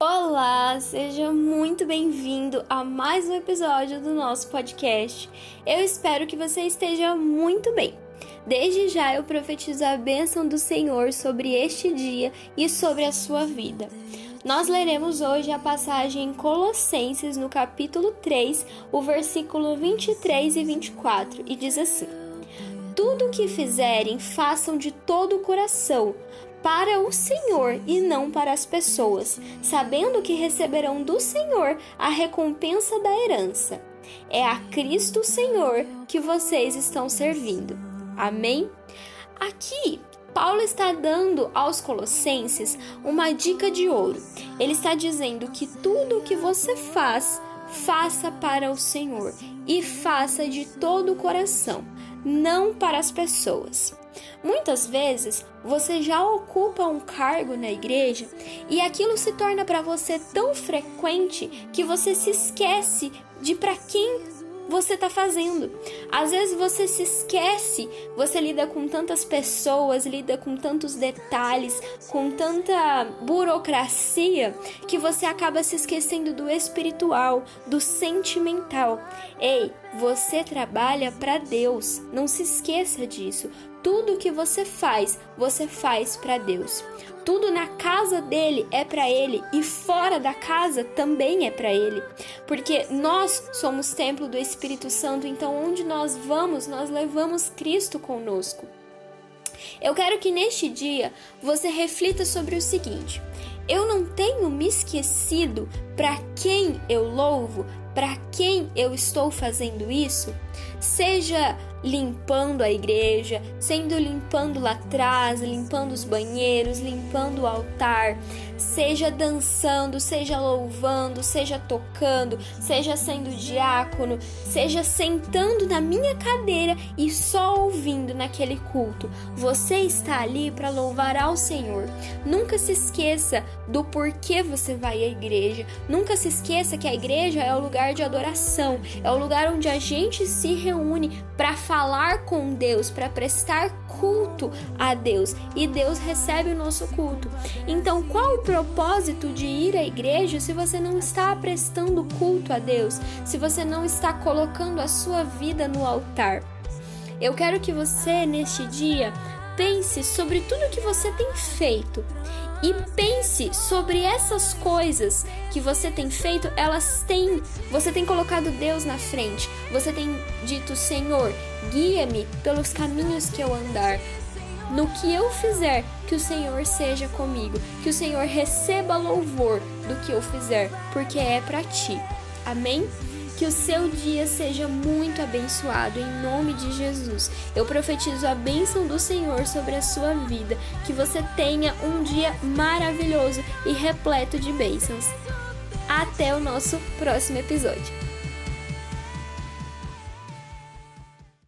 Olá, seja muito bem-vindo a mais um episódio do nosso podcast. Eu espero que você esteja muito bem. Desde já eu profetizo a bênção do Senhor sobre este dia e sobre a sua vida. Nós leremos hoje a passagem em Colossenses, no capítulo 3, o versículo 23 e 24, e diz assim: Tudo o que fizerem, façam de todo o coração para o Senhor e não para as pessoas, sabendo que receberão do Senhor a recompensa da herança. É a Cristo Senhor que vocês estão servindo. Amém? Aqui, Paulo está dando aos Colossenses uma dica de ouro. Ele está dizendo que tudo o que você faz, faça para o Senhor e faça de todo o coração, não para as pessoas. Muitas vezes você já ocupa um cargo na igreja e aquilo se torna para você tão frequente que você se esquece de para quem você está fazendo. Às vezes você se esquece, você lida com tantas pessoas, lida com tantos detalhes, com tanta burocracia, que você acaba se esquecendo do espiritual, do sentimental. Ei, você trabalha para Deus, não se esqueça disso. Tudo que você faz, você faz para Deus. Tudo na casa dele é para ele e fora da casa também é para ele. Porque nós somos templo do Espírito Santo, então onde nós vamos, nós levamos Cristo conosco. Eu quero que neste dia você reflita sobre o seguinte: eu não tenho me esquecido para quem eu louvo, para quem eu estou fazendo isso? Seja limpando a igreja, sendo limpando lá atrás, limpando os banheiros, limpando o altar, seja dançando, seja louvando, seja tocando, seja sendo diácono, seja sentando na minha cadeira e só ouvindo naquele culto. Você está ali para louvar ao Senhor. Nunca se esqueça do porquê você vai à igreja. Nunca se esqueça que a igreja é o lugar de adoração, é o lugar onde a gente se reúne para falar com Deus, para prestar culto a Deus e Deus recebe o nosso culto. Então, qual o propósito de ir à igreja se você não está prestando culto a Deus, se você não está colocando a sua vida no altar? Eu quero que você, neste dia, pense sobre tudo que você tem feito e pense sobre essas coisas que você tem feito, elas têm, você tem colocado Deus na frente. Você tem dito, Senhor, guia-me pelos caminhos que eu andar. No que eu fizer, que o Senhor seja comigo, que o Senhor receba louvor do que eu fizer, porque é para ti. Amém? Que o seu dia seja muito abençoado em nome de Jesus. Eu profetizo a bênção do Senhor sobre a sua vida. Que você tenha um dia maravilhoso e repleto de bênçãos. Até o nosso próximo episódio.